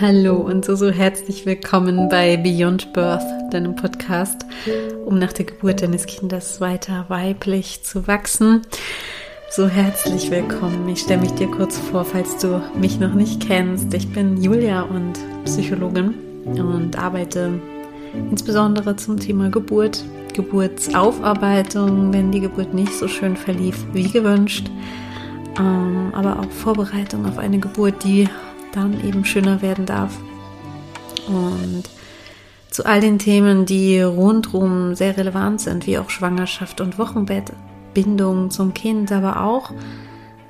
Hallo und so, so herzlich willkommen bei Beyond Birth, deinem Podcast, um nach der Geburt deines Kindes weiter weiblich zu wachsen. So herzlich willkommen. Ich stelle mich dir kurz vor, falls du mich noch nicht kennst. Ich bin Julia und Psychologin und arbeite insbesondere zum Thema Geburt, Geburtsaufarbeitung, wenn die Geburt nicht so schön verlief wie gewünscht, ähm, aber auch Vorbereitung auf eine Geburt, die dann eben schöner werden darf. Und zu all den Themen, die rundherum sehr relevant sind, wie auch Schwangerschaft und Wochenbett, Bindung zum Kind, aber auch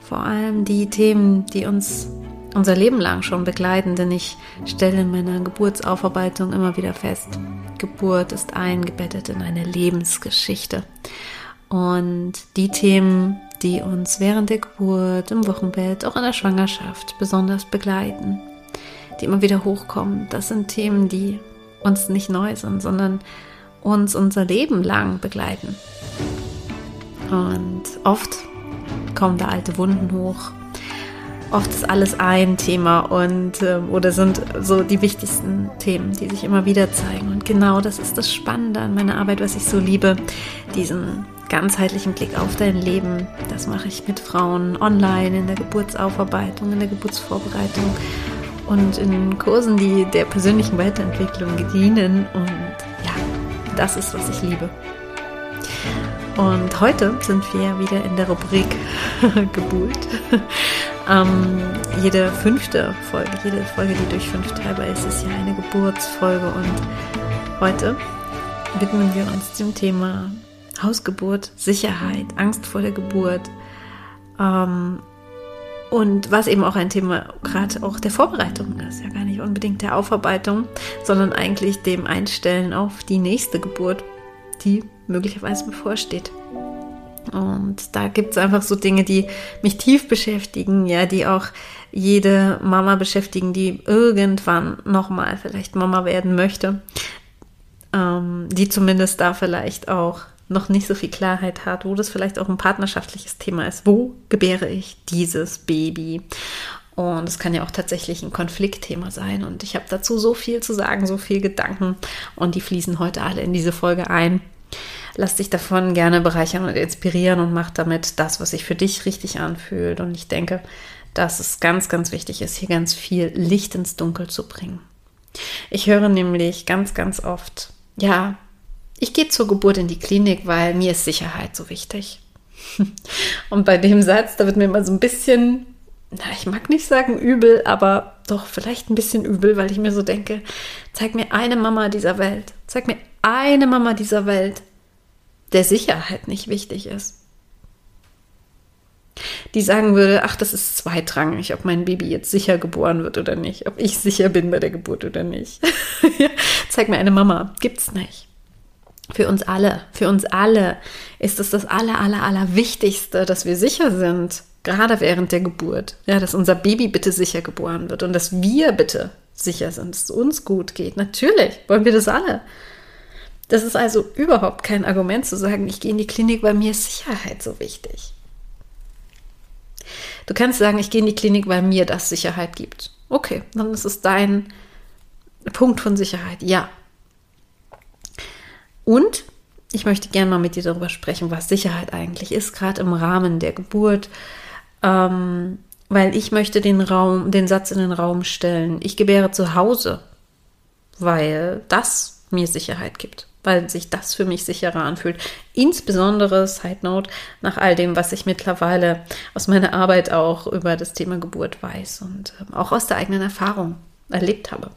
vor allem die Themen, die uns unser Leben lang schon begleiten, denn ich stelle in meiner Geburtsaufarbeitung immer wieder fest, Geburt ist eingebettet in eine Lebensgeschichte. Und die Themen, die uns während der Geburt, im Wochenbett, auch in der Schwangerschaft besonders begleiten, die immer wieder hochkommen. Das sind Themen, die uns nicht neu sind, sondern uns unser Leben lang begleiten. Und oft kommen da alte Wunden hoch. Oft ist alles ein Thema und äh, oder sind so die wichtigsten Themen, die sich immer wieder zeigen. Und genau das ist das Spannende an meiner Arbeit, was ich so liebe, diesen ganzheitlichen Blick auf dein Leben. Das mache ich mit Frauen online in der Geburtsaufarbeitung, in der Geburtsvorbereitung und in Kursen, die der persönlichen Weiterentwicklung dienen. Und ja, das ist, was ich liebe. Und heute sind wir wieder in der Rubrik Geburt. ähm, jede fünfte Folge, jede Folge, die durch fünf teilbar ist, ist ja eine Geburtsfolge. Und heute widmen wir uns dem Thema Hausgeburt, Sicherheit, Angst vor der Geburt. Ähm, und was eben auch ein Thema gerade auch der Vorbereitung ist, ja gar nicht unbedingt der Aufarbeitung, sondern eigentlich dem Einstellen auf die nächste Geburt, die möglicherweise bevorsteht. Und da gibt es einfach so Dinge, die mich tief beschäftigen, ja, die auch jede Mama beschäftigen, die irgendwann nochmal vielleicht Mama werden möchte, ähm, die zumindest da vielleicht auch noch nicht so viel Klarheit hat, wo das vielleicht auch ein partnerschaftliches Thema ist. Wo gebäre ich dieses Baby? Und es kann ja auch tatsächlich ein Konfliktthema sein. Und ich habe dazu so viel zu sagen, so viel Gedanken. Und die fließen heute alle in diese Folge ein. Lass dich davon gerne bereichern und inspirieren und mach damit das, was sich für dich richtig anfühlt. Und ich denke, dass es ganz, ganz wichtig ist, hier ganz viel Licht ins Dunkel zu bringen. Ich höre nämlich ganz, ganz oft, ja, ich gehe zur Geburt in die Klinik, weil mir ist Sicherheit so wichtig. Und bei dem Satz, da wird mir immer so ein bisschen, na, ich mag nicht sagen übel, aber doch vielleicht ein bisschen übel, weil ich mir so denke, zeig mir eine Mama dieser Welt, zeig mir eine Mama dieser Welt, der Sicherheit nicht wichtig ist. Die sagen würde, ach, das ist zweitrangig, ob mein Baby jetzt sicher geboren wird oder nicht, ob ich sicher bin bei der Geburt oder nicht. zeig mir eine Mama, gibt's nicht. Für uns alle, für uns alle ist es das aller, aller, aller Wichtigste, dass wir sicher sind, gerade während der Geburt. Ja, dass unser Baby bitte sicher geboren wird und dass wir bitte sicher sind, dass es uns gut geht. Natürlich wollen wir das alle. Das ist also überhaupt kein Argument zu sagen, ich gehe in die Klinik, weil mir ist Sicherheit so wichtig. Du kannst sagen, ich gehe in die Klinik, weil mir das Sicherheit gibt. Okay, dann ist es dein Punkt von Sicherheit. Ja, und ich möchte gerne mal mit dir darüber sprechen, was Sicherheit eigentlich ist, gerade im Rahmen der Geburt. Ähm, weil ich möchte den Raum, den Satz in den Raum stellen, ich gebäre zu Hause, weil das mir Sicherheit gibt, weil sich das für mich sicherer anfühlt. Insbesondere, Side Note, nach all dem, was ich mittlerweile aus meiner Arbeit auch über das Thema Geburt weiß und ähm, auch aus der eigenen Erfahrung erlebt habe.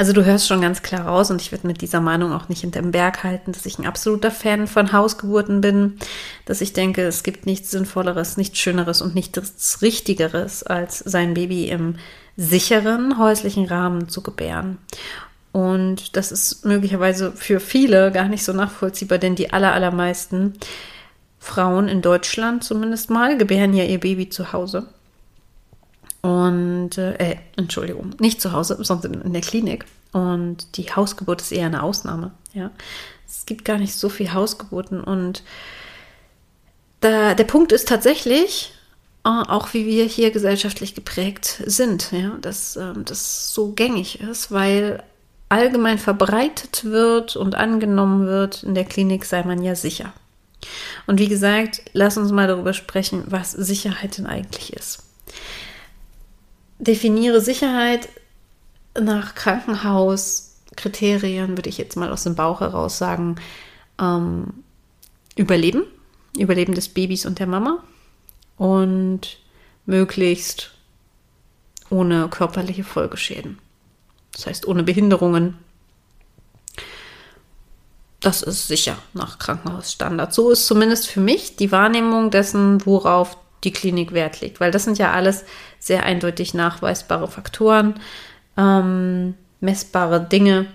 Also du hörst schon ganz klar raus und ich würde mit dieser Meinung auch nicht hinterm Berg halten, dass ich ein absoluter Fan von Hausgeburten bin, dass ich denke, es gibt nichts Sinnvolleres, nichts Schöneres und nichts Richtigeres, als sein Baby im sicheren häuslichen Rahmen zu gebären. Und das ist möglicherweise für viele gar nicht so nachvollziehbar, denn die aller, allermeisten Frauen in Deutschland zumindest mal gebären ja ihr Baby zu Hause. Und, äh, äh, Entschuldigung, nicht zu Hause, sondern in der Klinik. Und die Hausgeburt ist eher eine Ausnahme. Ja, es gibt gar nicht so viel Hausgeburten. Und da, der Punkt ist tatsächlich, auch wie wir hier gesellschaftlich geprägt sind, ja, dass ähm, das so gängig ist, weil allgemein verbreitet wird und angenommen wird, in der Klinik sei man ja sicher. Und wie gesagt, lass uns mal darüber sprechen, was Sicherheit denn eigentlich ist. Definiere Sicherheit nach Krankenhauskriterien, würde ich jetzt mal aus dem Bauch heraus sagen, ähm, Überleben, Überleben des Babys und der Mama und möglichst ohne körperliche Folgeschäden. Das heißt, ohne Behinderungen. Das ist sicher nach Krankenhausstandard. So ist zumindest für mich die Wahrnehmung dessen, worauf die Klinik Wert legt, weil das sind ja alles sehr eindeutig nachweisbare Faktoren, ähm, messbare Dinge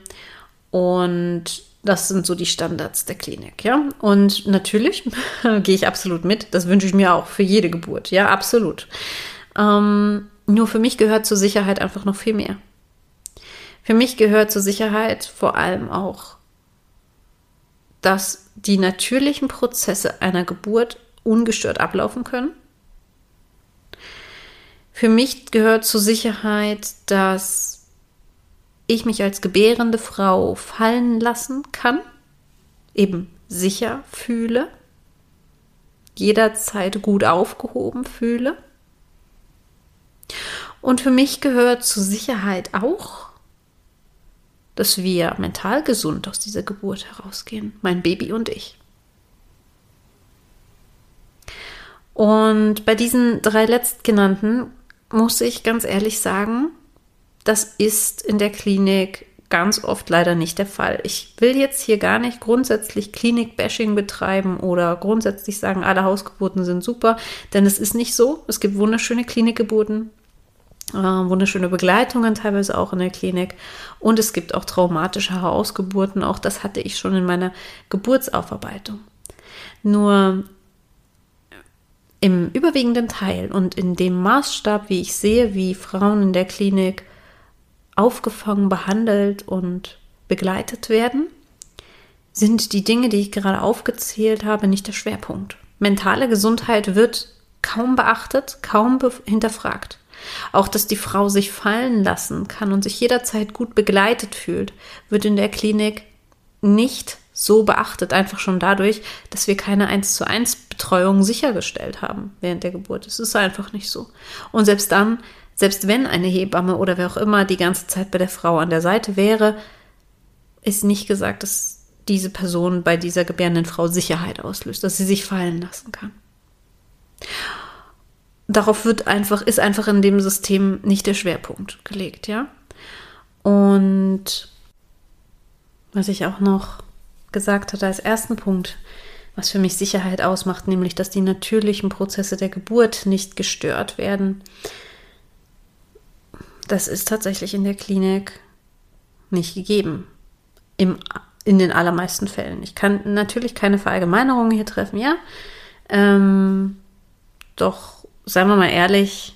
und das sind so die Standards der Klinik, ja. Und natürlich gehe ich absolut mit. Das wünsche ich mir auch für jede Geburt, ja, absolut. Ähm, nur für mich gehört zur Sicherheit einfach noch viel mehr. Für mich gehört zur Sicherheit vor allem auch, dass die natürlichen Prozesse einer Geburt ungestört ablaufen können. Für mich gehört zur Sicherheit, dass ich mich als gebärende Frau fallen lassen kann, eben sicher fühle, jederzeit gut aufgehoben fühle. Und für mich gehört zur Sicherheit auch, dass wir mental gesund aus dieser Geburt herausgehen, mein Baby und ich. Und bei diesen drei letztgenannten muss ich ganz ehrlich sagen, das ist in der Klinik ganz oft leider nicht der Fall. Ich will jetzt hier gar nicht grundsätzlich Klinik-Bashing betreiben oder grundsätzlich sagen, alle Hausgeburten sind super, denn es ist nicht so. Es gibt wunderschöne Klinikgeburten, äh, wunderschöne Begleitungen teilweise auch in der Klinik und es gibt auch traumatische Hausgeburten. Auch das hatte ich schon in meiner Geburtsaufarbeitung. Nur im überwiegenden Teil und in dem Maßstab, wie ich sehe, wie Frauen in der Klinik aufgefangen, behandelt und begleitet werden, sind die Dinge, die ich gerade aufgezählt habe, nicht der Schwerpunkt. Mentale Gesundheit wird kaum beachtet, kaum hinterfragt. Auch, dass die Frau sich fallen lassen kann und sich jederzeit gut begleitet fühlt, wird in der Klinik nicht so beachtet, einfach schon dadurch, dass wir keine 1 zu 1 Betreuung sichergestellt haben während der Geburt. Es ist einfach nicht so. Und selbst dann selbst wenn eine Hebamme oder wer auch immer die ganze Zeit bei der Frau an der Seite wäre, ist nicht gesagt, dass diese Person bei dieser gebärenden Frau Sicherheit auslöst, dass sie sich fallen lassen kann. Darauf wird einfach, ist einfach in dem System nicht der Schwerpunkt gelegt, ja. Und was ich auch noch gesagt hatte als ersten Punkt, was für mich Sicherheit ausmacht, nämlich dass die natürlichen Prozesse der Geburt nicht gestört werden, das ist tatsächlich in der Klinik nicht gegeben. Im, in den allermeisten Fällen. Ich kann natürlich keine Verallgemeinerungen hier treffen, ja. Ähm, doch, seien wir mal ehrlich,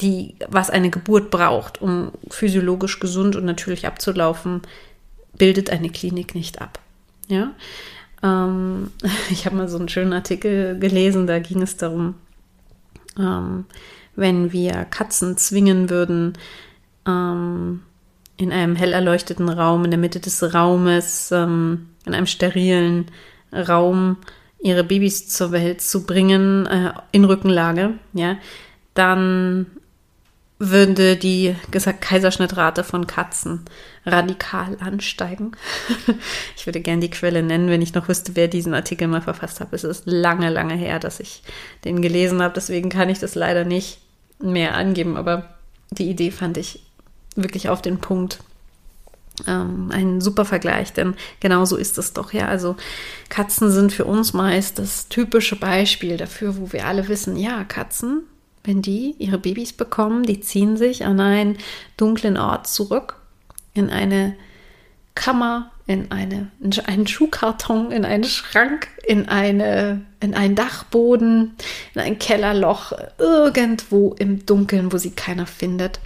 die, was eine Geburt braucht, um physiologisch gesund und natürlich abzulaufen, bildet eine Klinik nicht ab. Ja. Ähm, ich habe mal so einen schönen Artikel gelesen, da ging es darum, ähm, wenn wir Katzen zwingen würden, ähm, in einem hell erleuchteten Raum, in der Mitte des Raumes, ähm, in einem sterilen Raum ihre Babys zur Welt zu bringen, äh, in Rückenlage, ja, dann würde die Kaiserschnittrate von Katzen radikal ansteigen. ich würde gerne die Quelle nennen, wenn ich noch wüsste, wer diesen Artikel mal verfasst hat. Es ist lange, lange her, dass ich den gelesen habe, deswegen kann ich das leider nicht mehr angeben, aber die Idee fand ich wirklich auf den Punkt. Ähm, ein super Vergleich, denn genau so ist es doch, ja. Also Katzen sind für uns meist das typische Beispiel dafür, wo wir alle wissen, ja, Katzen, wenn die ihre Babys bekommen, die ziehen sich an einen dunklen Ort zurück, in eine Kammer, in, eine, in einen Schuhkarton, in einen Schrank, in, eine, in einen Dachboden, in ein Kellerloch, irgendwo im Dunkeln, wo sie keiner findet.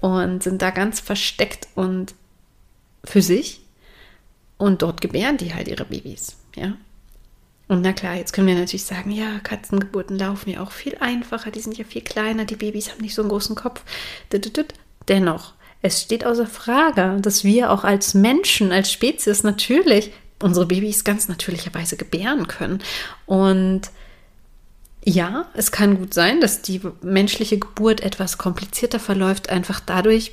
Und sind da ganz versteckt und für sich. Und dort gebären die halt ihre Babys, ja. Und na klar, jetzt können wir natürlich sagen, ja, Katzengeburten laufen ja auch viel einfacher, die sind ja viel kleiner, die Babys haben nicht so einen großen Kopf. Dennoch, es steht außer Frage, dass wir auch als Menschen, als Spezies natürlich unsere Babys ganz natürlicherweise gebären können. Und ja, es kann gut sein, dass die menschliche Geburt etwas komplizierter verläuft, einfach dadurch,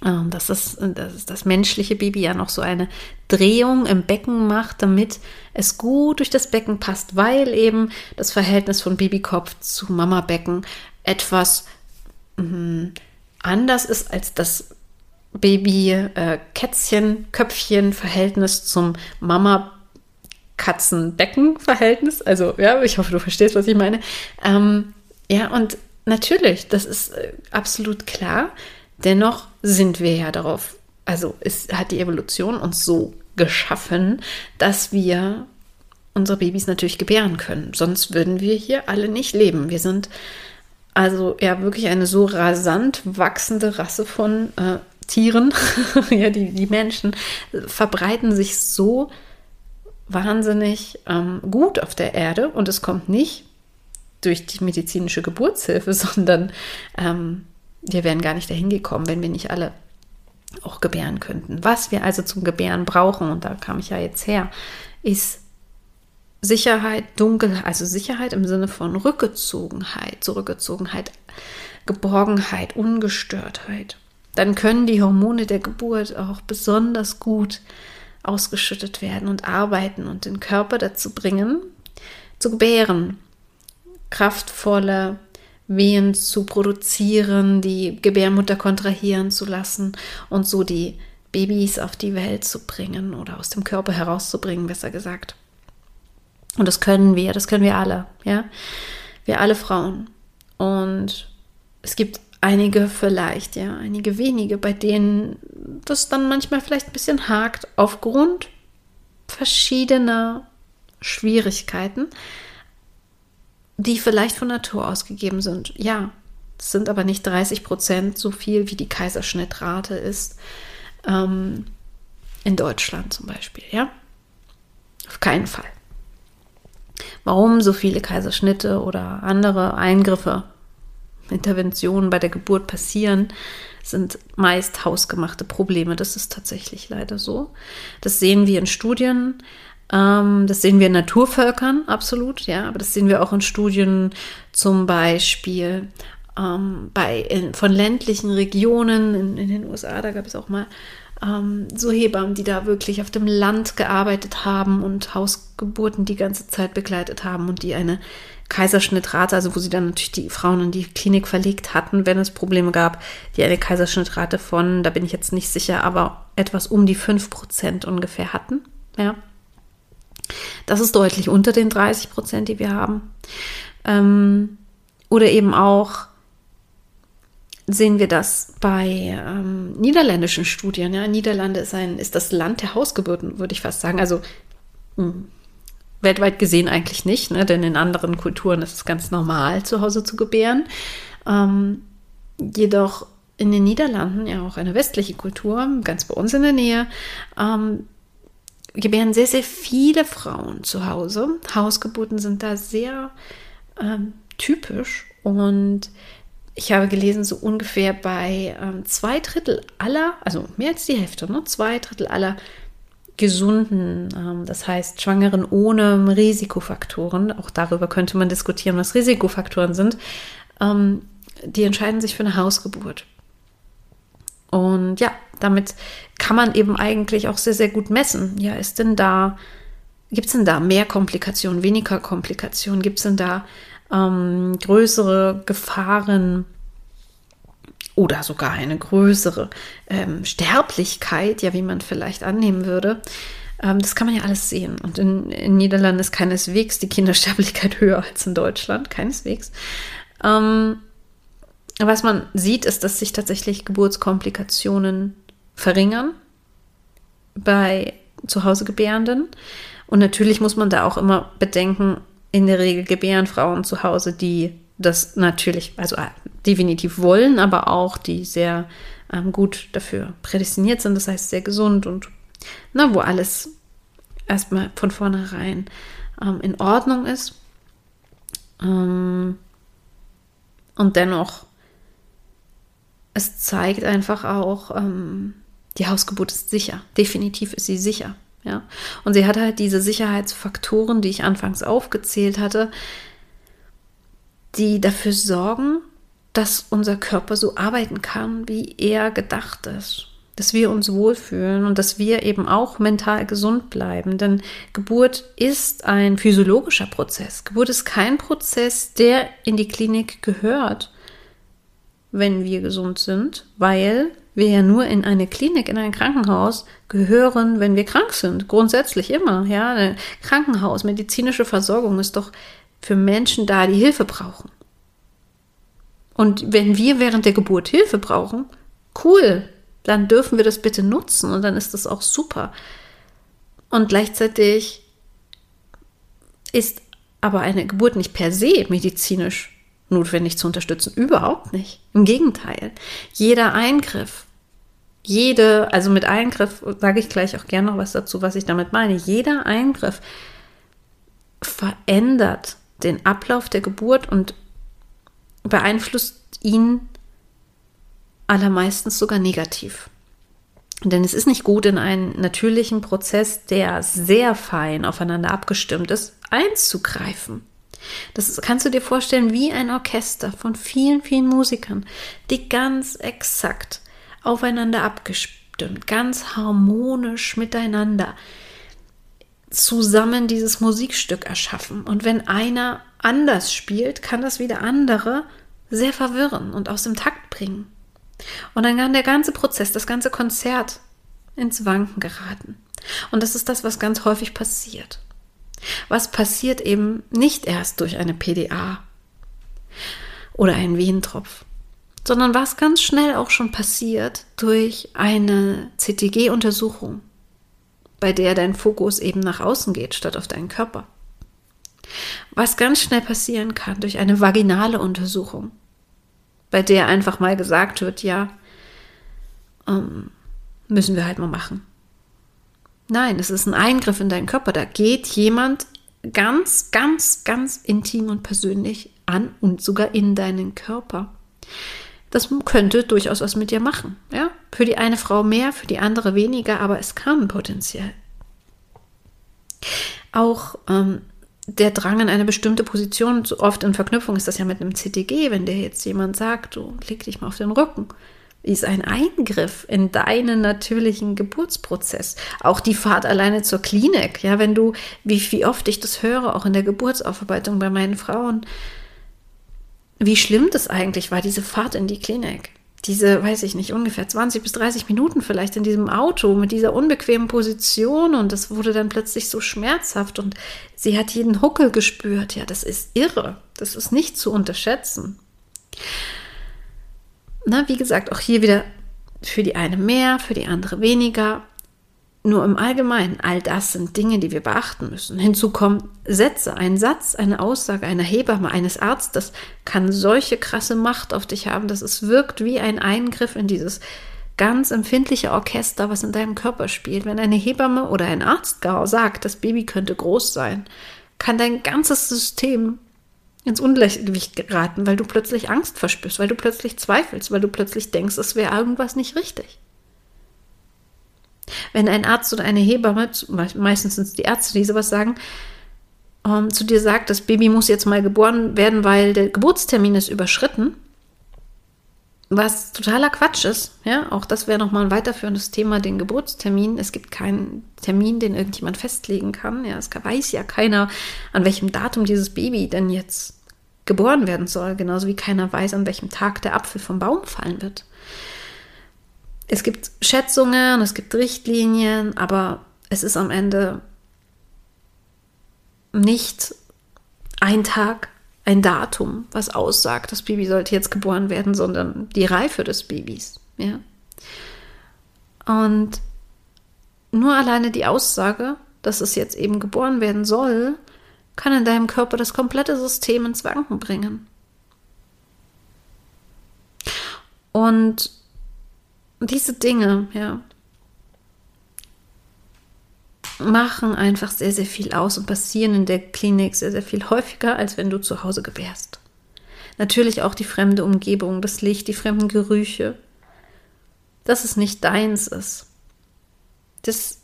dass das, dass das menschliche Baby ja noch so eine Drehung im Becken macht, damit es gut durch das Becken passt, weil eben das Verhältnis von Babykopf zu Mamabecken etwas hm, anders ist als das Baby-Kätzchen-Köpfchen-Verhältnis zum Mama Katzen-Becken-Verhältnis. Also, ja, ich hoffe, du verstehst, was ich meine. Ähm, ja, und natürlich, das ist äh, absolut klar. Dennoch sind wir ja darauf, also es hat die Evolution uns so geschaffen, dass wir unsere Babys natürlich gebären können. Sonst würden wir hier alle nicht leben. Wir sind also ja wirklich eine so rasant wachsende Rasse von äh, Tieren. ja, die, die Menschen verbreiten sich so wahnsinnig ähm, gut auf der Erde und es kommt nicht durch die medizinische Geburtshilfe, sondern ähm, wir wären gar nicht dahin gekommen, wenn wir nicht alle auch gebären könnten. Was wir also zum Gebären brauchen, und da kam ich ja jetzt her, ist Sicherheit, Dunkelheit, also Sicherheit im Sinne von Rückgezogenheit, Zurückgezogenheit, Geborgenheit, Ungestörtheit. Dann können die Hormone der Geburt auch besonders gut ausgeschüttet werden und arbeiten und den Körper dazu bringen, zu gebären, kraftvolle Wehen zu produzieren, die Gebärmutter kontrahieren zu lassen und so die Babys auf die Welt zu bringen oder aus dem Körper herauszubringen, besser gesagt. Und das können wir, das können wir alle, ja. Wir alle Frauen. Und es gibt einige vielleicht, ja, einige wenige, bei denen das dann manchmal vielleicht ein bisschen hakt aufgrund verschiedener Schwierigkeiten, die vielleicht von Natur aus gegeben sind. Ja, es sind aber nicht 30 Prozent so viel, wie die Kaiserschnittrate ist ähm, in Deutschland zum Beispiel, ja. Auf keinen Fall. Warum so viele Kaiserschnitte oder andere Eingriffe Interventionen bei der Geburt passieren, sind meist hausgemachte Probleme. Das ist tatsächlich leider so. Das sehen wir in Studien. Ähm, das sehen wir in Naturvölkern, absolut, ja, aber das sehen wir auch in Studien zum Beispiel ähm, bei, in, von ländlichen Regionen in, in, den USA. Da gab es auch mal ähm, so Hebammen, die da wirklich auf dem Land gearbeitet haben und Hausgeburten die ganze Zeit begleitet haben und die eine Kaiserschnittrate, also wo sie dann natürlich die Frauen in die Klinik verlegt hatten, wenn es Probleme gab, die eine Kaiserschnittrate von, da bin ich jetzt nicht sicher, aber etwas um die 5% ungefähr hatten. Ja. Das ist deutlich unter den 30 Prozent, die wir haben. Ähm, oder eben auch sehen wir das bei ähm, niederländischen Studien. Ja, Niederlande ist ein ist das Land der Hausgeburten, würde ich fast sagen. Also mh, hm, weltweit gesehen eigentlich nicht, ne? denn in anderen Kulturen ist es ganz normal, zu Hause zu gebären. Ähm, jedoch in den Niederlanden, ja auch eine westliche Kultur, ganz bei uns in der Nähe, ähm, gebären sehr, sehr viele Frauen zu Hause. Hausgeburten sind da sehr ähm, typisch und ich habe gelesen, so ungefähr bei ähm, zwei Drittel aller, also mehr als die Hälfte, ne? zwei Drittel aller gesunden, ähm, das heißt Schwangeren ohne Risikofaktoren, auch darüber könnte man diskutieren, was Risikofaktoren sind, ähm, die entscheiden sich für eine Hausgeburt. Und ja, damit kann man eben eigentlich auch sehr, sehr gut messen. Ja, ist denn da, gibt es denn da mehr Komplikationen, weniger Komplikationen? Gibt es denn da ähm, größere Gefahren oder sogar eine größere ähm, Sterblichkeit, ja, wie man vielleicht annehmen würde. Ähm, das kann man ja alles sehen. Und in, in Niederlanden ist keineswegs die Kindersterblichkeit höher als in Deutschland, keineswegs. Ähm, was man sieht, ist, dass sich tatsächlich Geburtskomplikationen verringern bei zu Hause Gebärenden. Und natürlich muss man da auch immer bedenken, in der Regel gebären Frauen zu Hause, die das natürlich, also äh, definitiv wollen, aber auch die sehr ähm, gut dafür prädestiniert sind, das heißt sehr gesund und na, wo alles erstmal von vornherein ähm, in Ordnung ist. Ähm, und dennoch, es zeigt einfach auch, ähm, die Hausgeburt ist sicher. Definitiv ist sie sicher. Ja. Und sie hat halt diese Sicherheitsfaktoren, die ich anfangs aufgezählt hatte, die dafür sorgen, dass unser Körper so arbeiten kann, wie er gedacht ist. Dass wir uns wohlfühlen und dass wir eben auch mental gesund bleiben. Denn Geburt ist ein physiologischer Prozess. Geburt ist kein Prozess, der in die Klinik gehört, wenn wir gesund sind, weil wir ja nur in eine Klinik, in ein Krankenhaus gehören, wenn wir krank sind. Grundsätzlich immer. Ja, Krankenhaus, medizinische Versorgung ist doch für Menschen da, die Hilfe brauchen. Und wenn wir während der Geburt Hilfe brauchen, cool, dann dürfen wir das bitte nutzen und dann ist das auch super. Und gleichzeitig ist aber eine Geburt nicht per se medizinisch notwendig zu unterstützen. Überhaupt nicht. Im Gegenteil. Jeder Eingriff, jede, also mit Eingriff sage ich gleich auch gerne noch was dazu, was ich damit meine. Jeder Eingriff verändert den Ablauf der Geburt und beeinflusst ihn allermeistens sogar negativ. Denn es ist nicht gut, in einen natürlichen Prozess, der sehr fein aufeinander abgestimmt ist, einzugreifen. Das kannst du dir vorstellen wie ein Orchester von vielen, vielen Musikern, die ganz exakt aufeinander abgestimmt, ganz harmonisch miteinander zusammen dieses Musikstück erschaffen. Und wenn einer anders spielt, kann das wieder andere sehr verwirren und aus dem Takt bringen. Und dann kann der ganze Prozess, das ganze Konzert ins Wanken geraten. Und das ist das, was ganz häufig passiert. Was passiert eben nicht erst durch eine PDA oder einen Wehentropf, sondern was ganz schnell auch schon passiert durch eine CTG-Untersuchung, bei der dein Fokus eben nach außen geht, statt auf deinen Körper. Was ganz schnell passieren kann durch eine vaginale Untersuchung, bei der einfach mal gesagt wird, ja, ähm, müssen wir halt mal machen. Nein, es ist ein Eingriff in deinen Körper. Da geht jemand ganz, ganz, ganz intim und persönlich an und sogar in deinen Körper. Das könnte durchaus was mit dir machen. Ja? Für die eine Frau mehr, für die andere weniger, aber es kann potenziell. Auch ähm, der Drang in eine bestimmte Position, so oft in Verknüpfung ist das ja mit einem CTG, wenn dir jetzt jemand sagt, du leg dich mal auf den Rücken, ist ein Eingriff in deinen natürlichen Geburtsprozess. Auch die Fahrt alleine zur Klinik, ja, wenn du, wie, wie oft ich das höre, auch in der Geburtsaufarbeitung bei meinen Frauen, wie schlimm das eigentlich war, diese Fahrt in die Klinik diese, weiß ich nicht, ungefähr 20 bis 30 Minuten vielleicht in diesem Auto mit dieser unbequemen Position und das wurde dann plötzlich so schmerzhaft und sie hat jeden Huckel gespürt. Ja, das ist irre. Das ist nicht zu unterschätzen. Na, wie gesagt, auch hier wieder für die eine mehr, für die andere weniger. Nur im Allgemeinen, all das sind Dinge, die wir beachten müssen. Hinzu kommen Sätze, ein Satz, eine Aussage einer Hebamme, eines Arztes kann solche krasse Macht auf dich haben, dass es wirkt wie ein Eingriff in dieses ganz empfindliche Orchester, was in deinem Körper spielt. Wenn eine Hebamme oder ein Arzt gar sagt, das Baby könnte groß sein, kann dein ganzes System ins Ungleichgewicht geraten, weil du plötzlich Angst verspürst, weil du plötzlich zweifelst, weil du plötzlich denkst, es wäre irgendwas nicht richtig. Wenn ein Arzt oder eine Hebamme, meistens sind es die Ärzte, die sowas sagen, ähm, zu dir sagt, das Baby muss jetzt mal geboren werden, weil der Geburtstermin ist überschritten, was totaler Quatsch ist, ja, auch das wäre nochmal ein weiterführendes Thema, den Geburtstermin. Es gibt keinen Termin, den irgendjemand festlegen kann. Ja, es weiß ja keiner, an welchem Datum dieses Baby denn jetzt geboren werden soll, genauso wie keiner weiß, an welchem Tag der Apfel vom Baum fallen wird es gibt Schätzungen, es gibt Richtlinien, aber es ist am Ende nicht ein Tag, ein Datum, was aussagt, das Baby sollte jetzt geboren werden, sondern die Reife des Babys. Ja? Und nur alleine die Aussage, dass es jetzt eben geboren werden soll, kann in deinem Körper das komplette System ins Wanken bringen. Und diese Dinge, ja, machen einfach sehr, sehr viel aus und passieren in der Klinik sehr, sehr viel häufiger, als wenn du zu Hause gebärst. Natürlich auch die fremde Umgebung, das Licht, die fremden Gerüche. Dass es nicht deins ist. Das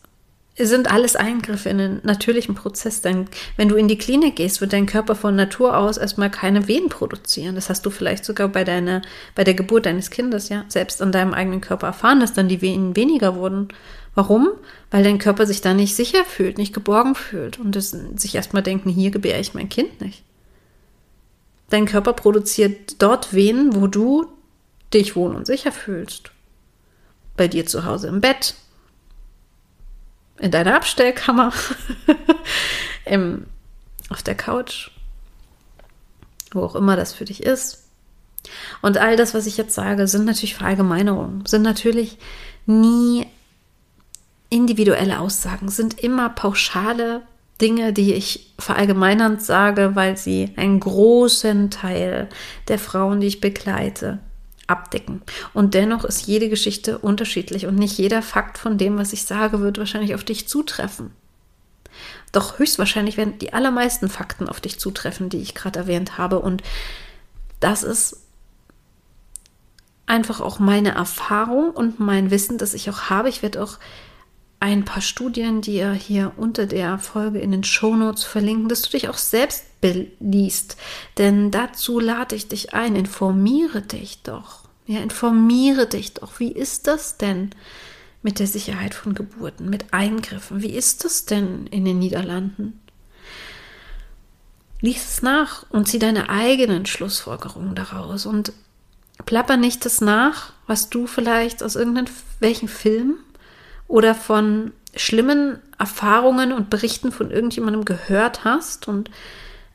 sind alles Eingriffe in den natürlichen Prozess. Denn wenn du in die Klinik gehst, wird dein Körper von Natur aus erstmal keine Wehen produzieren. Das hast du vielleicht sogar bei deiner, bei der Geburt deines Kindes, ja, selbst an deinem eigenen Körper erfahren, dass dann die Wehen weniger wurden. Warum? Weil dein Körper sich da nicht sicher fühlt, nicht geborgen fühlt und es, sich erstmal denken, hier gebäre ich mein Kind nicht. Dein Körper produziert dort Wehen, wo du dich wohl und sicher fühlst. Bei dir zu Hause im Bett, in deiner Abstellkammer, im, auf der Couch, wo auch immer das für dich ist. Und all das, was ich jetzt sage, sind natürlich Verallgemeinerungen, sind natürlich nie individuelle Aussagen, sind immer pauschale Dinge, die ich verallgemeinernd sage, weil sie einen großen Teil der Frauen, die ich begleite, abdecken. Und dennoch ist jede Geschichte unterschiedlich und nicht jeder Fakt von dem, was ich sage, wird wahrscheinlich auf dich zutreffen. Doch höchstwahrscheinlich werden die allermeisten Fakten auf dich zutreffen, die ich gerade erwähnt habe. Und das ist einfach auch meine Erfahrung und mein Wissen, das ich auch habe. Ich werde auch ein paar Studien, die ihr hier unter der Folge in den Shownotes verlinken, dass du dich auch selbst beliest. Denn dazu lade ich dich ein. Informiere dich doch. Ja, informiere dich doch. Wie ist das denn mit der Sicherheit von Geburten, mit Eingriffen? Wie ist das denn in den Niederlanden? Lies es nach und zieh deine eigenen Schlussfolgerungen daraus und plapper nicht das nach, was du vielleicht aus irgendwelchen Filmen oder von schlimmen Erfahrungen und Berichten von irgendjemandem gehört hast. Und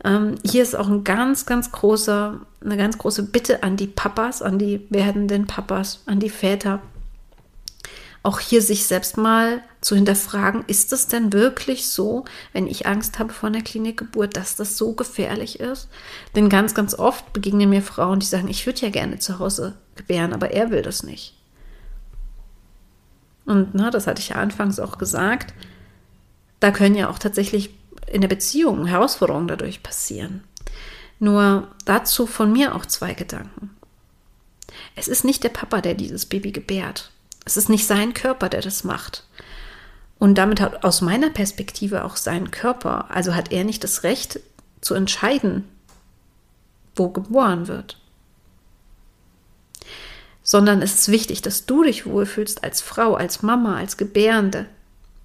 ähm, hier ist auch ein ganz, ganz großer, eine ganz große Bitte an die Papas, an die werdenden Papas, an die Väter. Auch hier sich selbst mal zu hinterfragen, ist es denn wirklich so, wenn ich Angst habe vor einer Klinikgeburt, dass das so gefährlich ist? Denn ganz, ganz oft begegnen mir Frauen, die sagen, ich würde ja gerne zu Hause gebären, aber er will das nicht. Und na, das hatte ich ja anfangs auch gesagt, da können ja auch tatsächlich in der Beziehung Herausforderungen dadurch passieren. Nur dazu von mir auch zwei Gedanken. Es ist nicht der Papa, der dieses Baby gebärt. Es ist nicht sein Körper, der das macht. Und damit hat aus meiner Perspektive auch sein Körper, also hat er nicht das Recht zu entscheiden, wo geboren wird sondern es ist wichtig, dass du dich wohlfühlst als Frau, als Mama, als Gebärende,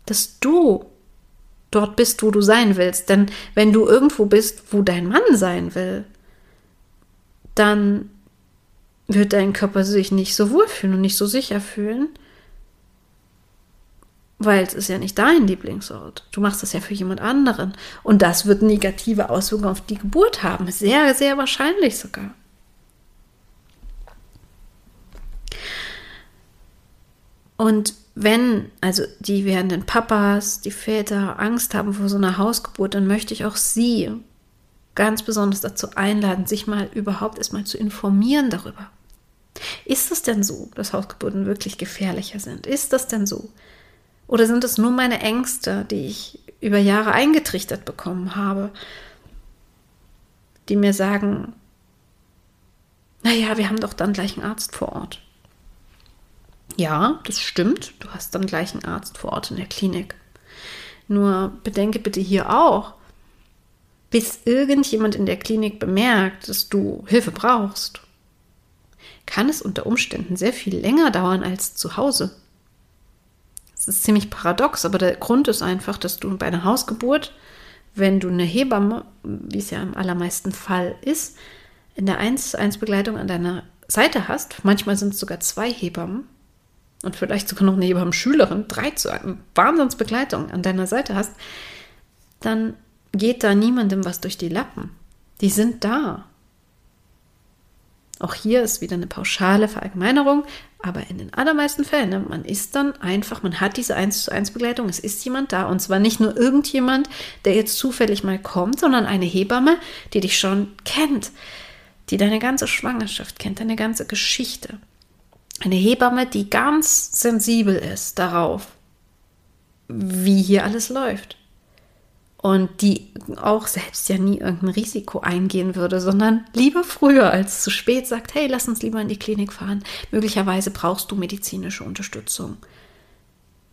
dass du dort bist, wo du sein willst. Denn wenn du irgendwo bist, wo dein Mann sein will, dann wird dein Körper sich nicht so wohlfühlen und nicht so sicher fühlen, weil es ist ja nicht dein Lieblingsort. Du machst das ja für jemand anderen. Und das wird negative Auswirkungen auf die Geburt haben. Sehr, sehr wahrscheinlich sogar. Und wenn also die werdenden Papas, die Väter Angst haben vor so einer Hausgeburt, dann möchte ich auch sie ganz besonders dazu einladen, sich mal überhaupt erstmal zu informieren darüber. Ist es denn so, dass Hausgeburten wirklich gefährlicher sind? Ist das denn so? Oder sind es nur meine Ängste, die ich über Jahre eingetrichtert bekommen habe, die mir sagen, naja, wir haben doch dann gleich einen Arzt vor Ort. Ja, das stimmt. Du hast dann gleich einen Arzt vor Ort in der Klinik. Nur bedenke bitte hier auch, bis irgendjemand in der Klinik bemerkt, dass du Hilfe brauchst, kann es unter Umständen sehr viel länger dauern als zu Hause. Das ist ziemlich paradox, aber der Grund ist einfach, dass du bei einer Hausgeburt, wenn du eine Hebamme, wie es ja im allermeisten Fall ist, in der 1 zu 1 Begleitung an deiner Seite hast, manchmal sind es sogar zwei Hebammen, und vielleicht sogar noch eine Hebammen-Schülerin, drei zu einem Wahnsinnsbegleitung an deiner Seite hast, dann geht da niemandem was durch die Lappen. Die sind da. Auch hier ist wieder eine pauschale Verallgemeinerung, aber in den allermeisten Fällen, ne, man ist dann einfach, man hat diese 1 zu 1 Begleitung, es ist jemand da und zwar nicht nur irgendjemand, der jetzt zufällig mal kommt, sondern eine Hebamme, die dich schon kennt, die deine ganze Schwangerschaft kennt, deine ganze Geschichte eine Hebamme, die ganz sensibel ist darauf, wie hier alles läuft. Und die auch selbst ja nie irgendein Risiko eingehen würde, sondern lieber früher als zu spät sagt, hey, lass uns lieber in die Klinik fahren. Möglicherweise brauchst du medizinische Unterstützung.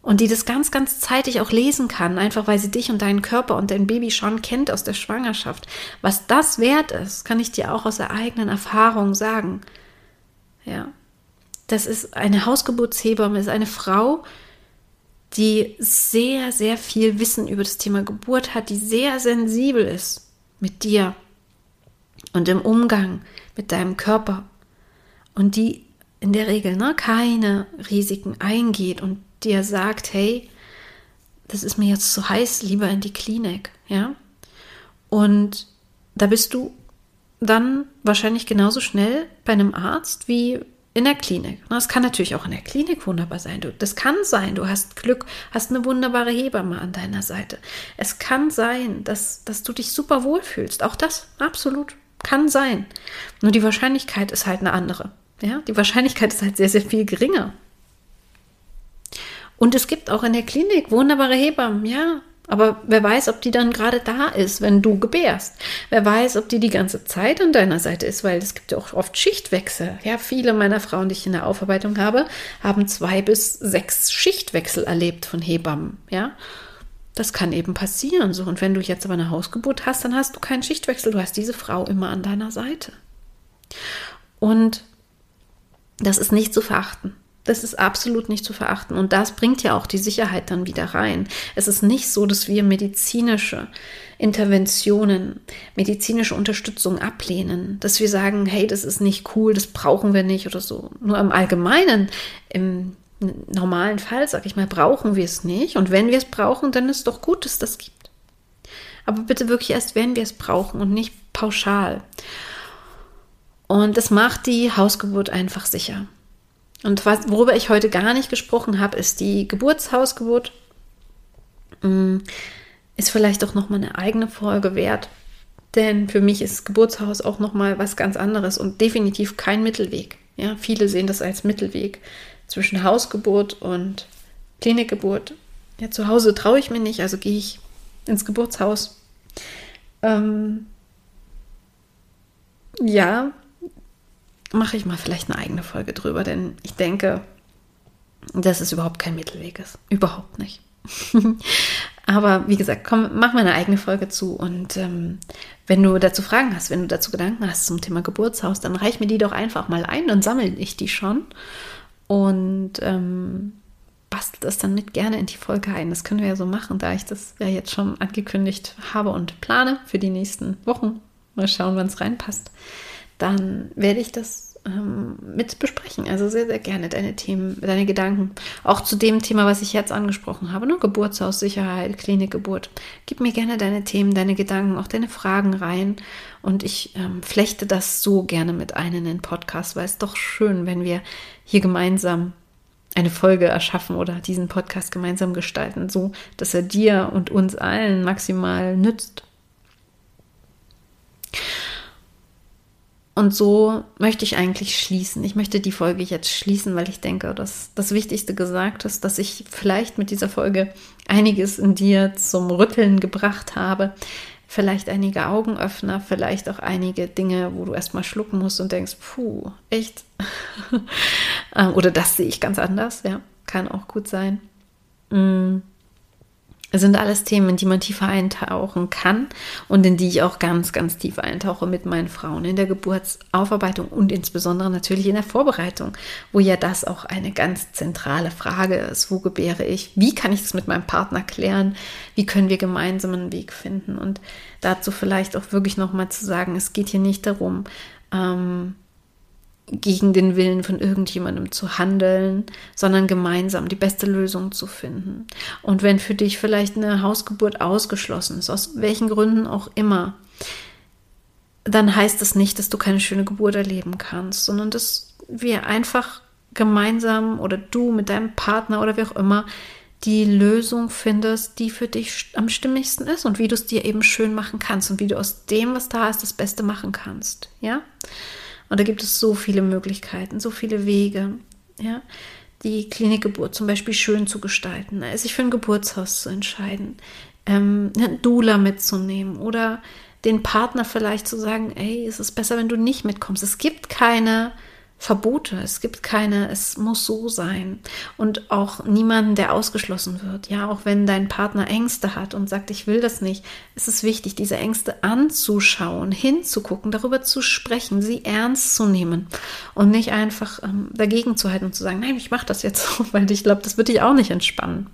Und die das ganz, ganz zeitig auch lesen kann, einfach weil sie dich und deinen Körper und dein Baby schon kennt aus der Schwangerschaft. Was das wert ist, kann ich dir auch aus der eigenen Erfahrung sagen. Ja. Das ist eine Hausgeburtshebamme, ist eine Frau, die sehr, sehr viel Wissen über das Thema Geburt hat, die sehr sensibel ist mit dir und im Umgang mit deinem Körper und die in der Regel ne, keine Risiken eingeht und dir sagt, hey, das ist mir jetzt zu heiß, lieber in die Klinik, ja. Und da bist du dann wahrscheinlich genauso schnell bei einem Arzt wie in der Klinik. Das kann natürlich auch in der Klinik wunderbar sein. das kann sein, du hast Glück, hast eine wunderbare Hebamme an deiner Seite. Es kann sein, dass, dass du dich super wohlfühlst. Auch das, absolut, kann sein. Nur die Wahrscheinlichkeit ist halt eine andere. Ja, die Wahrscheinlichkeit ist halt sehr, sehr viel geringer. Und es gibt auch in der Klinik wunderbare Hebammen, ja. Aber wer weiß, ob die dann gerade da ist, wenn du gebärst. Wer weiß, ob die die ganze Zeit an deiner Seite ist, weil es gibt ja auch oft Schichtwechsel. Ja, viele meiner Frauen, die ich in der Aufarbeitung habe, haben zwei bis sechs Schichtwechsel erlebt von Hebammen. Ja, das kann eben passieren. So und wenn du jetzt aber eine Hausgeburt hast, dann hast du keinen Schichtwechsel. Du hast diese Frau immer an deiner Seite. Und das ist nicht zu verachten. Das ist absolut nicht zu verachten. Und das bringt ja auch die Sicherheit dann wieder rein. Es ist nicht so, dass wir medizinische Interventionen, medizinische Unterstützung ablehnen, dass wir sagen, hey, das ist nicht cool, das brauchen wir nicht oder so. Nur im Allgemeinen, im normalen Fall, sag ich mal, brauchen wir es nicht. Und wenn wir es brauchen, dann ist es doch gut, dass das gibt. Aber bitte wirklich erst, wenn wir es brauchen und nicht pauschal. Und das macht die Hausgeburt einfach sicher. Und was, worüber ich heute gar nicht gesprochen habe, ist die Geburtshausgeburt. Mm, ist vielleicht auch nochmal eine eigene Folge wert. Denn für mich ist Geburtshaus auch nochmal was ganz anderes und definitiv kein Mittelweg. Ja, viele sehen das als Mittelweg zwischen Hausgeburt und Klinikgeburt. Ja, zu Hause traue ich mir nicht, also gehe ich ins Geburtshaus. Ähm, ja, mache ich mal vielleicht eine eigene Folge drüber, denn ich denke, dass es überhaupt kein Mittelweg ist. Überhaupt nicht. Aber wie gesagt, komm, mach mal eine eigene Folge zu. Und ähm, wenn du dazu Fragen hast, wenn du dazu Gedanken hast zum Thema Geburtshaus, dann reich mir die doch einfach mal ein, dann sammle ich die schon. Und ähm, bastel das dann mit gerne in die Folge ein. Das können wir ja so machen, da ich das ja jetzt schon angekündigt habe und plane für die nächsten Wochen. Mal schauen, wann es reinpasst dann werde ich das ähm, mit besprechen. Also sehr, sehr gerne deine Themen, deine Gedanken. Auch zu dem Thema, was ich jetzt angesprochen habe, ne? Geburtshaus, Sicherheit, Klinikgeburt. Gib mir gerne deine Themen, deine Gedanken, auch deine Fragen rein. Und ich ähm, flechte das so gerne mit ein in den Podcast, weil es doch schön, wenn wir hier gemeinsam eine Folge erschaffen oder diesen Podcast gemeinsam gestalten, so dass er dir und uns allen maximal nützt. Und so möchte ich eigentlich schließen. Ich möchte die Folge jetzt schließen, weil ich denke, dass das Wichtigste gesagt ist, dass ich vielleicht mit dieser Folge einiges in dir zum Rütteln gebracht habe. Vielleicht einige Augenöffner, vielleicht auch einige Dinge, wo du erstmal schlucken musst und denkst, puh, echt? Ähm, oder das sehe ich ganz anders, ja, kann auch gut sein. Mm. Es sind alles Themen, in die man tiefer eintauchen kann und in die ich auch ganz, ganz tief eintauche mit meinen Frauen in der Geburtsaufarbeitung und insbesondere natürlich in der Vorbereitung, wo ja das auch eine ganz zentrale Frage ist. Wo gebäre ich? Wie kann ich das mit meinem Partner klären? Wie können wir gemeinsam einen Weg finden? Und dazu vielleicht auch wirklich nochmal zu sagen, es geht hier nicht darum, ähm, gegen den Willen von irgendjemandem zu handeln, sondern gemeinsam die beste Lösung zu finden. Und wenn für dich vielleicht eine Hausgeburt ausgeschlossen ist, aus welchen Gründen auch immer, dann heißt das nicht, dass du keine schöne Geburt erleben kannst, sondern dass wir einfach gemeinsam oder du mit deinem Partner oder wie auch immer die Lösung findest, die für dich am stimmigsten ist und wie du es dir eben schön machen kannst und wie du aus dem, was da ist, das Beste machen kannst. Ja? Und da gibt es so viele Möglichkeiten, so viele Wege. Ja? die Klinikgeburt zum Beispiel schön zu gestalten, sich für ein Geburtshaus zu entscheiden, ähm, eine Doula mitzunehmen oder den Partner vielleicht zu sagen, ey, es ist besser, wenn du nicht mitkommst. Es gibt keine Verbote, es gibt keine, es muss so sein. Und auch niemanden, der ausgeschlossen wird. Ja, auch wenn dein Partner Ängste hat und sagt, ich will das nicht, ist es wichtig, diese Ängste anzuschauen, hinzugucken, darüber zu sprechen, sie ernst zu nehmen und nicht einfach ähm, dagegen zu halten und zu sagen, nein, ich mache das jetzt so, weil ich glaube, das wird dich auch nicht entspannen.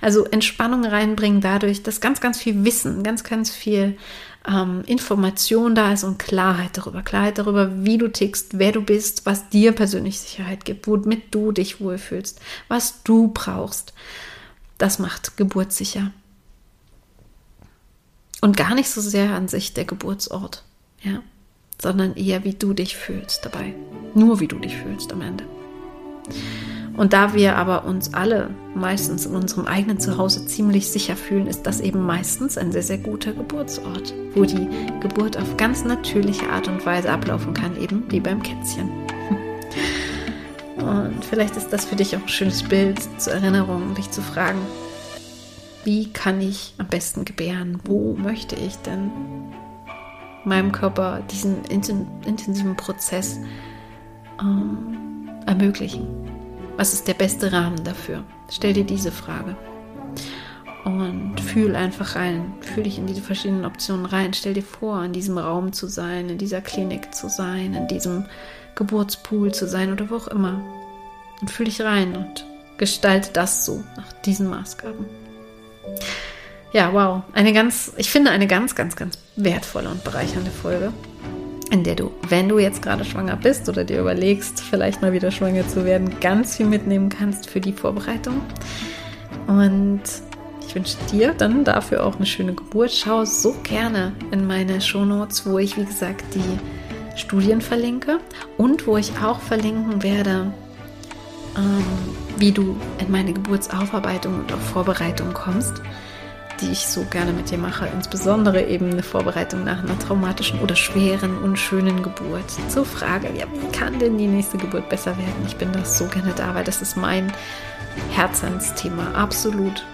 Also Entspannung reinbringen dadurch, dass ganz, ganz viel Wissen, ganz, ganz viel ähm, Information da ist und Klarheit darüber. Klarheit darüber, wie du tickst, wer du bist, was dir persönlich Sicherheit gibt, womit du dich wohlfühlst, was du brauchst. Das macht Geburt sicher. Und gar nicht so sehr an sich der Geburtsort, ja, sondern eher wie du dich fühlst dabei. Nur wie du dich fühlst am Ende. Und da wir aber uns alle meistens in unserem eigenen Zuhause ziemlich sicher fühlen, ist das eben meistens ein sehr, sehr guter Geburtsort, wo die Geburt auf ganz natürliche Art und Weise ablaufen kann, eben wie beim Kätzchen. Und vielleicht ist das für dich auch ein schönes Bild zur Erinnerung, dich zu fragen, wie kann ich am besten gebären? Wo möchte ich denn meinem Körper diesen intensiven Prozess ähm, ermöglichen? Was ist der beste Rahmen dafür? Stell dir diese Frage. Und fühl einfach rein, fühl dich in diese verschiedenen Optionen rein. Stell dir vor, in diesem Raum zu sein, in dieser Klinik zu sein, in diesem Geburtspool zu sein oder wo auch immer. Und fühl dich rein und gestalte das so nach diesen Maßgaben. Ja, wow. Eine ganz, ich finde eine ganz, ganz, ganz wertvolle und bereichernde Folge in der du, wenn du jetzt gerade schwanger bist oder dir überlegst, vielleicht mal wieder schwanger zu werden, ganz viel mitnehmen kannst für die Vorbereitung. Und ich wünsche dir dann dafür auch eine schöne Geburt. Schau so gerne in meine Shownotes, wo ich, wie gesagt, die Studien verlinke und wo ich auch verlinken werde, ähm, wie du in meine Geburtsaufarbeitung und auch Vorbereitung kommst die ich so gerne mit dir mache, insbesondere eben eine Vorbereitung nach einer traumatischen oder schweren, unschönen Geburt. Zur Frage, ja, wie kann denn die nächste Geburt besser werden? Ich bin da so gerne da, weil das ist mein Herzensthema, absolut.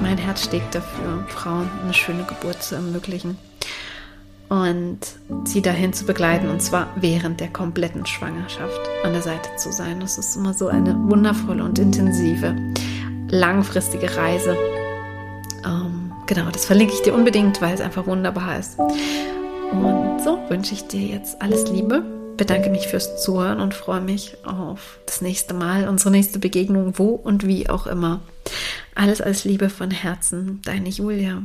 Mein Herz steckt dafür, Frauen eine schöne Geburt zu ermöglichen und sie dahin zu begleiten und zwar während der kompletten Schwangerschaft an der Seite zu sein. Das ist immer so eine wundervolle und intensive, langfristige Reise genau, das verlinke ich dir unbedingt, weil es einfach wunderbar ist. Und so wünsche ich dir jetzt alles Liebe, bedanke mich fürs Zuhören und freue mich auf das nächste Mal, unsere nächste Begegnung, wo und wie auch immer. Alles als Liebe von Herzen, deine Julia.